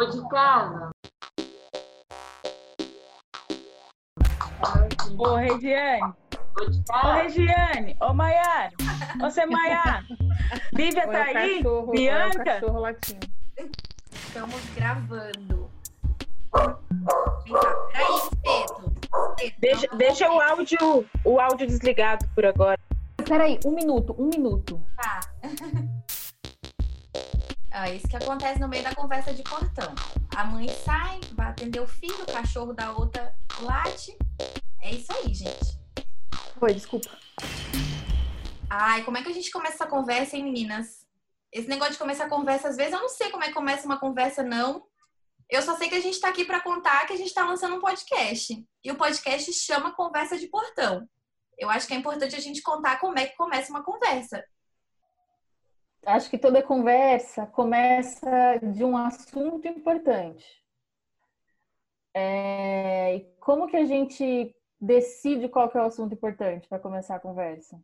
Ô de casa. Ô, Regiane. Ô de Ô, casa. Regiane. Ô, Maiara. Você, Maiara. Lívia tá é aí? cachorro, é Bianca? cachorro latindo. Estamos gravando. Vem cá, peraí. Espeto, Deixa, deixa o áudio, o áudio desligado por agora. Peraí, um minuto, um minuto. Tá. Ah, isso que acontece no meio da conversa de portão. A mãe sai, vai atender o filho, o cachorro da outra late. É isso aí, gente. Oi, desculpa. Ai, como é que a gente começa essa conversa, hein, meninas? Esse negócio de começar a conversa, às vezes eu não sei como é que começa uma conversa, não. Eu só sei que a gente tá aqui para contar que a gente tá lançando um podcast. E o podcast chama Conversa de Portão. Eu acho que é importante a gente contar como é que começa uma conversa. Acho que toda conversa começa de um assunto importante. É, e como que a gente decide qual que é o assunto importante para começar a conversa?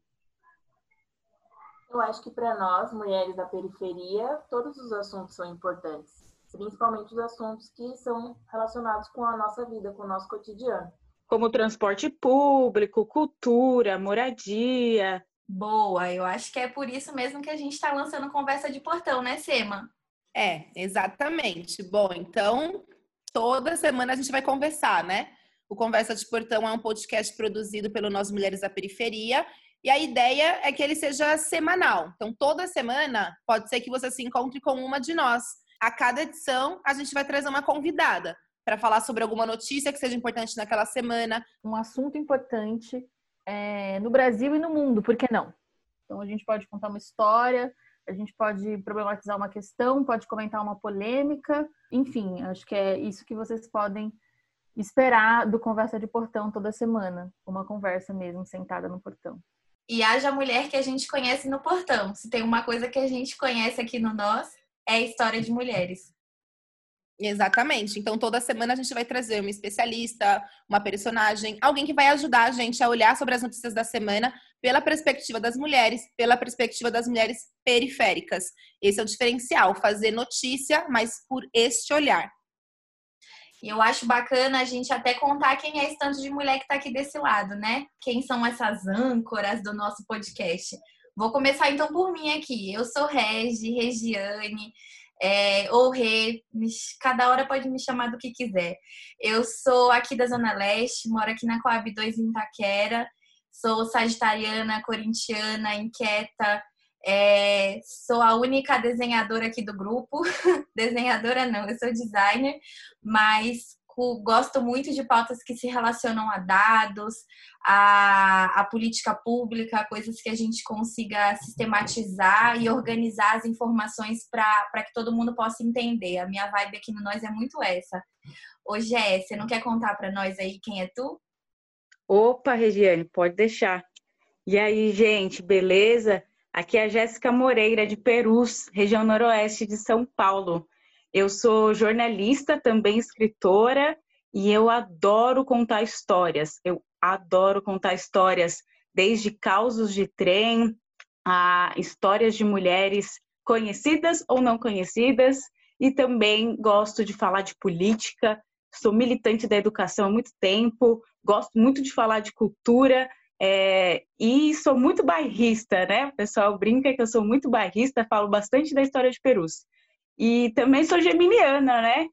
Eu acho que para nós, mulheres da periferia, todos os assuntos são importantes. Principalmente os assuntos que são relacionados com a nossa vida, com o nosso cotidiano. Como transporte público, cultura, moradia. Boa, eu acho que é por isso mesmo que a gente tá lançando Conversa de Portão, né, Sema? É, exatamente. Bom, então toda semana a gente vai conversar, né? O Conversa de Portão é um podcast produzido pelo Nós Mulheres da Periferia e a ideia é que ele seja semanal. Então, toda semana pode ser que você se encontre com uma de nós. A cada edição, a gente vai trazer uma convidada para falar sobre alguma notícia que seja importante naquela semana. Um assunto importante é, no Brasil e no mundo, por que não? Então a gente pode contar uma história, a gente pode problematizar uma questão, pode comentar uma polêmica, enfim, acho que é isso que vocês podem esperar do Conversa de Portão toda semana. Uma conversa mesmo, sentada no portão. E haja mulher que a gente conhece no portão. Se tem uma coisa que a gente conhece aqui no Nós, é a história de mulheres. Exatamente. Então, toda semana a gente vai trazer uma especialista, uma personagem, alguém que vai ajudar a gente a olhar sobre as notícias da semana pela perspectiva das mulheres, pela perspectiva das mulheres periféricas. Esse é o diferencial, fazer notícia, mas por este olhar. E eu acho bacana a gente até contar quem é esse tanto de mulher que tá aqui desse lado, né? Quem são essas âncoras do nosso podcast. Vou começar então por mim aqui. Eu sou Regi, Regiane, é, ou Rê, cada hora pode me chamar do que quiser. Eu sou aqui da Zona Leste, moro aqui na Coab 2 em Itaquera, sou sagitariana, corintiana, inquieta, é, sou a única desenhadora aqui do grupo. desenhadora não, eu sou designer, mas cu- gosto muito de pautas que se relacionam a dados, a, a política pública, coisas que a gente consiga sistematizar e organizar as informações para que todo mundo possa entender. A minha vibe aqui no Nós é muito essa. Hoje é, você não quer contar para nós aí quem é tu? Opa, Regiane, pode deixar. E aí, gente, beleza? Aqui é a Jéssica Moreira, de Perus, região noroeste de São Paulo. Eu sou jornalista, também escritora, e eu adoro contar histórias. Eu adoro contar histórias, desde causos de trem a histórias de mulheres conhecidas ou não conhecidas, e também gosto de falar de política. Sou militante da educação há muito tempo, gosto muito de falar de cultura é, e sou muito bairrista, né? O pessoal brinca que eu sou muito bairrista, falo bastante da história de Perus. E também sou geminiana, né?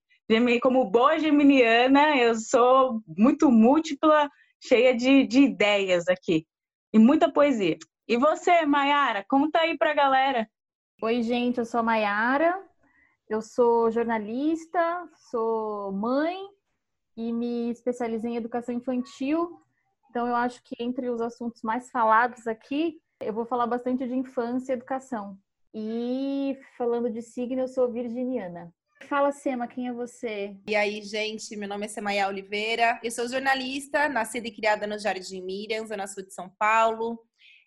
Como boa geminiana, eu sou muito múltipla, cheia de, de ideias aqui e muita poesia. E você, Mayara, conta aí pra galera. Oi, gente, eu sou a Mayara, eu sou jornalista, sou mãe e me especializei em educação infantil. Então, eu acho que entre os assuntos mais falados aqui, eu vou falar bastante de infância e educação. E falando de signo, eu sou virginiana. Fala, Sema, quem é você? E aí, gente, meu nome é Semaia Oliveira, eu sou jornalista, nascida e criada no Jardim Miriam, Zona Sul de São Paulo.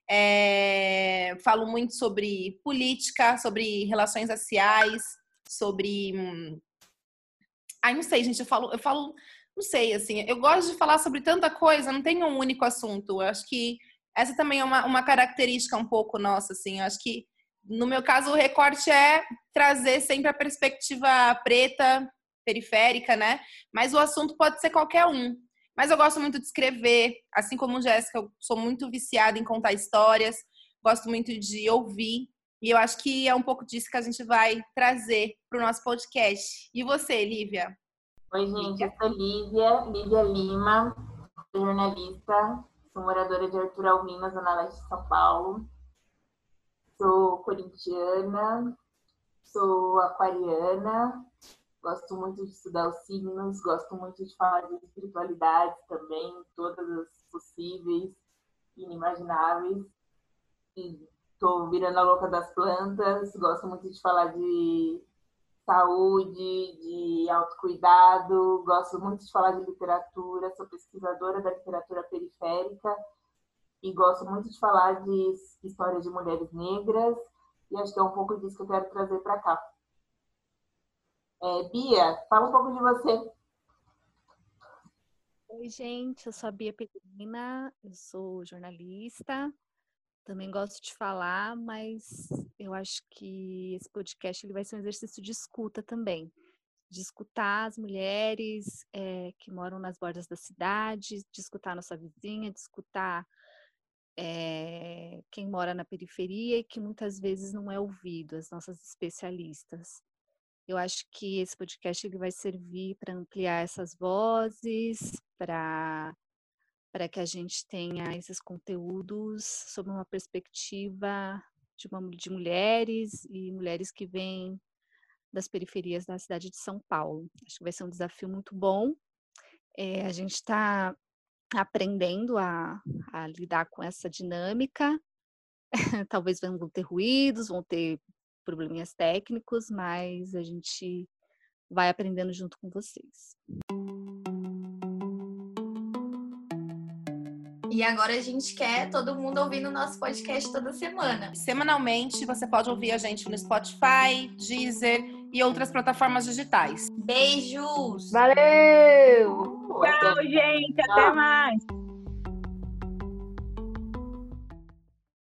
É, falo muito sobre política, sobre relações raciais, sobre. hum, Ai, não sei, gente, eu falo, eu falo, não sei, assim, eu gosto de falar sobre tanta coisa, não tem um único assunto. Eu acho que essa também é uma, uma característica um pouco nossa, assim. Eu acho que, no meu caso, o recorte é trazer sempre a perspectiva preta, periférica, né? Mas o assunto pode ser qualquer um. Mas eu gosto muito de escrever, assim como Jéssica, eu sou muito viciada em contar histórias, gosto muito de ouvir. E eu acho que é um pouco disso que a gente vai trazer para o nosso podcast. E você, Lívia? Oi, gente, eu sou Lívia, Lívia Lima, jornalista, sou moradora de Arthur Alvim, Zona Leste de São Paulo. Sou corintiana, sou aquariana, gosto muito de estudar os signos, gosto muito de falar de espiritualidade também, todas as possíveis, inimagináveis. E tô virando a louca das plantas, gosto muito de falar de saúde, de autocuidado, gosto muito de falar de literatura, sou pesquisadora da literatura periférica e gosto muito de falar de histórias de mulheres negras e acho que é um pouco disso que eu quero trazer para cá. É, Bia, fala um pouco de você. Oi, gente, eu sou a Bia Petrina, eu sou jornalista, também gosto de falar, mas eu acho que esse podcast ele vai ser um exercício de escuta também. De escutar as mulheres é, que moram nas bordas da cidade, de escutar a nossa vizinha, de escutar é, quem mora na periferia e que muitas vezes não é ouvido, as nossas especialistas. Eu acho que esse podcast ele vai servir para ampliar essas vozes, para para que a gente tenha esses conteúdos sob uma perspectiva de, uma, de mulheres e mulheres que vêm das periferias da cidade de São Paulo. Acho que vai ser um desafio muito bom. É, a gente está aprendendo a, a, lidar com essa dinâmica. Talvez vão ter ruídos, vão ter probleminhas técnicos, mas a gente vai aprendendo junto com vocês. E agora a gente quer todo mundo ouvindo o nosso podcast toda semana. Semanalmente você pode ouvir a gente no Spotify, Deezer e outras plataformas digitais. Beijos! Valeu! Tchau, gente. Até mais.